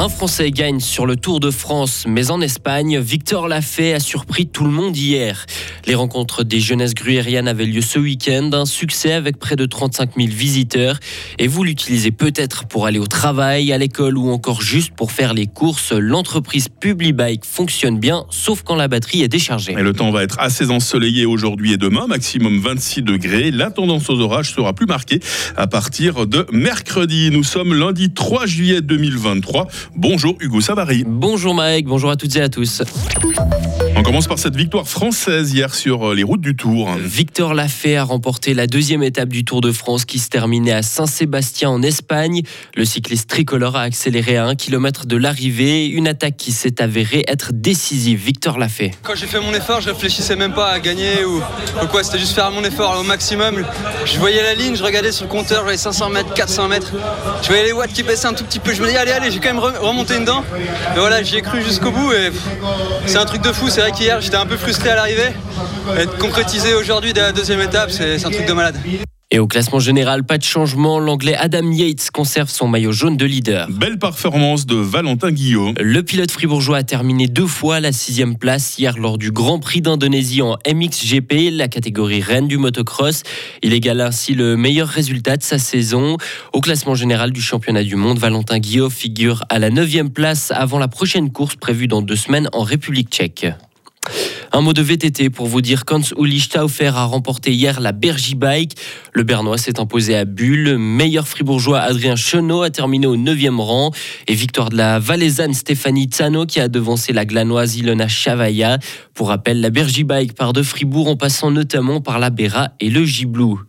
Un Français gagne sur le Tour de France, mais en Espagne, Victor Lafay a surpris tout le monde hier. Les rencontres des jeunesses gruyériennes avaient lieu ce week-end, un succès avec près de 35 000 visiteurs. Et vous l'utilisez peut-être pour aller au travail, à l'école ou encore juste pour faire les courses. L'entreprise Publibike fonctionne bien, sauf quand la batterie est déchargée. Et le temps va être assez ensoleillé aujourd'hui et demain, maximum 26 degrés. La tendance aux orages sera plus marquée à partir de mercredi. Nous sommes lundi 3 juillet 2023. Bonjour Hugo Savary. Bonjour Mike, bonjour à toutes et à tous. On commence par cette victoire française hier sur euh, les routes du Tour. Victor Lafay a remporté la deuxième étape du Tour de France qui se terminait à Saint-Sébastien en Espagne. Le cycliste tricolore a accéléré à un kilomètre de l'arrivée, une attaque qui s'est avérée être décisive. Victor Lafay. Quand j'ai fait mon effort, je réfléchissais même pas à gagner ou, quoi, c'était juste faire mon effort au maximum. Je voyais la ligne, je regardais sur le compteur, j'avais 500 mètres, 400 mètres. Je voyais les watts qui baissaient un tout petit peu. Je me dis allez, allez, j'ai quand même remonté une dent. Et voilà, j'y ai cru jusqu'au bout et c'est un truc de fou. C'est vrai qu'hier, j'étais un peu frustré à l'arrivée. Être concrétisé aujourd'hui dès la deuxième étape, c'est un truc de malade. Et au classement général, pas de changement. L'anglais Adam Yates conserve son maillot jaune de leader. Belle performance de Valentin Guillaume. Le pilote fribourgeois a terminé deux fois la sixième place hier lors du Grand Prix d'Indonésie en MXGP, la catégorie reine du motocross. Il égale ainsi le meilleur résultat de sa saison. Au classement général du championnat du monde, Valentin Guillaume figure à la neuvième place avant la prochaine course prévue dans deux semaines en République tchèque. Un mot de VTT pour vous dire qu'Hans Uli Stauffer a remporté hier la Bergy Bike. Le Bernois s'est imposé à Bulle. Meilleur fribourgeois Adrien Chenot a terminé au 9e rang. Et victoire de la valaisanne Stéphanie Tsano qui a devancé la glanoise Ilona Chavaya. Pour rappel, la Bergy Bike part de Fribourg en passant notamment par la Béra et le Giblou.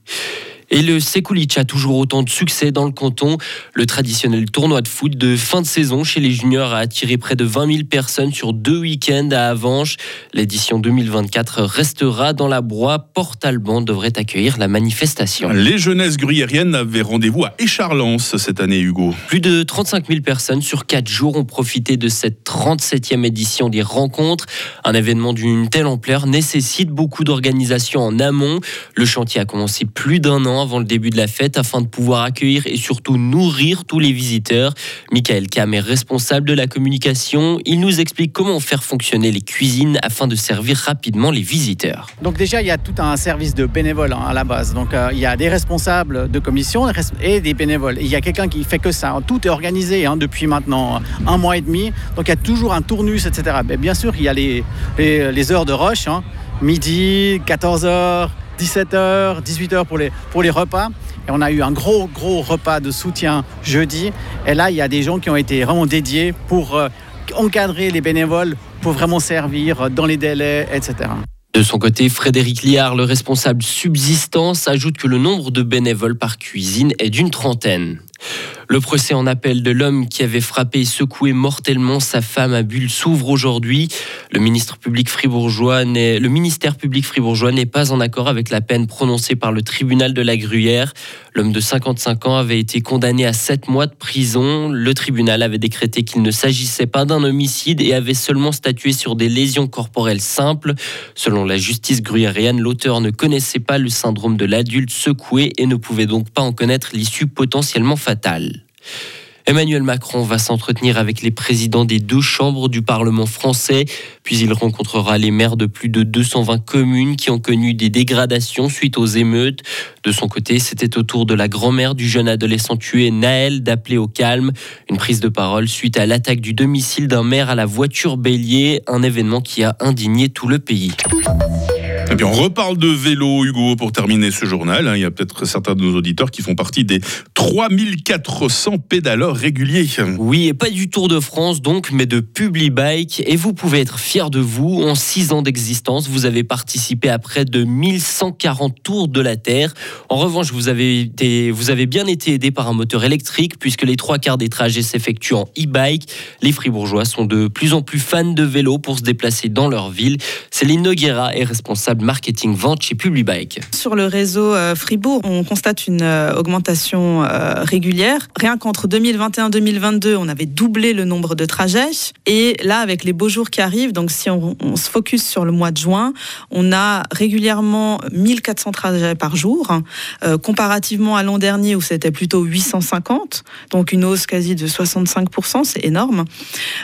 Et le Sekulic a toujours autant de succès dans le canton. Le traditionnel tournoi de foot de fin de saison chez les juniors a attiré près de 20 000 personnes sur deux week-ends à Avanches. L'édition 2024 restera dans la broie. Port-Alban devrait accueillir la manifestation. Les jeunesses gruyériennes avaient rendez-vous à Écharlens cette année, Hugo. Plus de 35 000 personnes sur quatre jours ont profité de cette 37e édition des rencontres. Un événement d'une telle ampleur nécessite beaucoup d'organisation en amont. Le chantier a commencé plus d'un an avant le début de la fête afin de pouvoir accueillir et surtout nourrir tous les visiteurs. Michael Kam est responsable de la communication. Il nous explique comment faire fonctionner les cuisines afin de servir rapidement les visiteurs. Donc déjà, il y a tout un service de bénévoles hein, à la base. Donc euh, il y a des responsables de commission et des bénévoles. il y a quelqu'un qui fait que ça. Tout est organisé hein, depuis maintenant un mois et demi. Donc il y a toujours un tournus, etc. Mais bien sûr, il y a les, les, heures de rush. Hein. Midi, 14h, 17h, 18h pour les, pour les repas. Et on a eu un gros, gros repas de soutien jeudi. Et là, il y a des gens qui ont été vraiment dédiés pour euh, encadrer les bénévoles, pour vraiment servir dans les délais, etc. De son côté, Frédéric Liard, le responsable subsistance, ajoute que le nombre de bénévoles par cuisine est d'une trentaine. Le procès en appel de l'homme qui avait frappé et secoué mortellement sa femme à Bulle s'ouvre aujourd'hui. Le, ministère public fribourgeois n'est pas en accord avec la peine prononcée par le tribunal de la Gruyère. L'homme de 55 ans avait été condamné à 7 mois de prison. Le tribunal avait décrété qu'il ne s'agissait pas d'un homicide et avait seulement statué sur des lésions corporelles simples. Selon la justice gruyérienne, l'auteur ne connaissait pas le syndrome de l'adulte secoué et ne pouvait donc pas en connaître l'issue potentiellement fatale. Emmanuel Macron va s'entretenir avec les présidents des deux chambres du Parlement français, puis il rencontrera les maires de plus de 220 communes qui ont connu des dégradations suite aux émeutes. De son côté, c'était au tour de la grand-mère du jeune adolescent tué Naël d'appeler au calme. Une prise de parole suite à l'attaque du domicile d'un maire à la voiture bélier, un événement qui a indigné tout le pays. Puis on reparle de vélo, Hugo, pour terminer ce journal. Hein. Il y a peut-être certains de nos auditeurs qui font partie des 3400 pédaleurs réguliers. Oui, et pas du Tour de France donc, mais de Publibike. Et vous pouvez être fier de vous. En 6 ans d'existence, vous avez participé à près de 1140 tours de la Terre. En revanche, vous avez, été, vous avez bien été aidé par un moteur électrique puisque les trois quarts des trajets s'effectuent en e-bike. Les fribourgeois sont de plus en plus fans de vélo pour se déplacer dans leur ville. Céline Noguera est responsable responsable marketing-vente chez Publibike. Sur le réseau euh, Fribourg, on constate une euh, augmentation euh, régulière. Rien qu'entre 2021-2022, on avait doublé le nombre de trajets. Et là, avec les beaux jours qui arrivent, donc si on, on se focus sur le mois de juin, on a régulièrement 1400 trajets par jour, comparativement à l'an dernier où c'était plutôt 850, donc une hausse quasi de 65%, c'est énorme.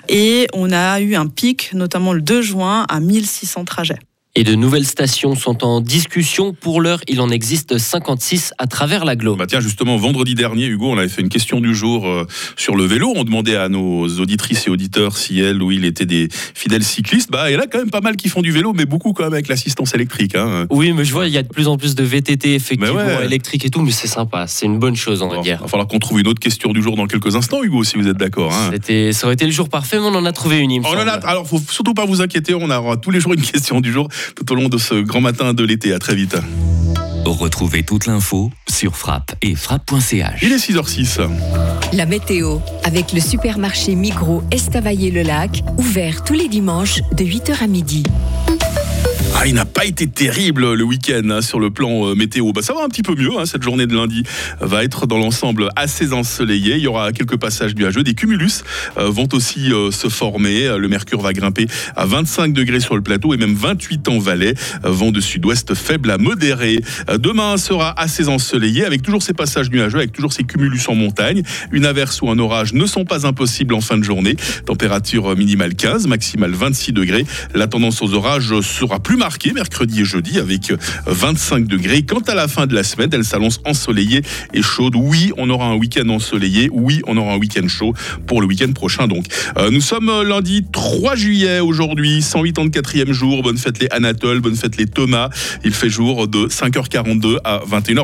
Et on a eu un pic, notamment le 2 juin, à 1600 trajets et de nouvelles stations sont en discussion. Pour l'heure, il en existe 56 à travers l'agglo. Bah tiens, justement, vendredi dernier, Hugo, on avait fait une question du jour euh, sur le vélo. On demandait à nos auditrices et auditeurs si elles ou ils étaient des fidèles cyclistes. Bah, il y en a quand même pas mal qui font du vélo, mais beaucoup quand même avec l'assistance électrique. Hein. Oui, mais je vois, il y a de plus en plus de VTT effectivement ouais. électriques et tout, mais c'est sympa. C'est une bonne chose, en dire. Il va falloir qu'on trouve une autre question du jour dans quelques instants, Hugo, si vous êtes d'accord. Hein. Ça aurait été le jour parfait, mais on en a trouvé une. Il on en a, alors, faut surtout pas vous inquiéter, on aura tous les jours une question du jour tout au long de ce grand matin de l'été. À très vite. Retrouvez toute l'info sur frappe et frappe.ch. Il est 6h06. La météo avec le supermarché Migros Estavayer-le-Lac, ouvert tous les dimanches de 8h à midi. Ah, il n'a pas été terrible le week-end hein, sur le plan euh, météo. Bah, ça va un petit peu mieux. Hein, cette journée de lundi va être dans l'ensemble assez ensoleillée. Il y aura quelques passages nuageux. Des cumulus euh, vont aussi euh, se former. Le mercure va grimper à 25 degrés sur le plateau et même 28 en Valais. vent de sud-ouest faible à modéré. demain sera assez ensoleillé avec toujours ces passages nuageux, avec toujours ces cumulus en montagne. Une averse ou un orage ne sont pas impossibles en fin de journée. Température minimale 15, maximale 26 degrés. La tendance aux orages sera plus mercredi et jeudi avec 25 degrés. Quant à la fin de la semaine, elle s'annonce ensoleillée et chaude. Oui, on aura un week-end ensoleillé. Oui, on aura un week-end chaud pour le week-end prochain. Donc, euh, nous sommes lundi 3 juillet aujourd'hui, 184e jour. Bonne fête les Anatole, bonne fête les Thomas. Il fait jour de 5h42 à 21h20.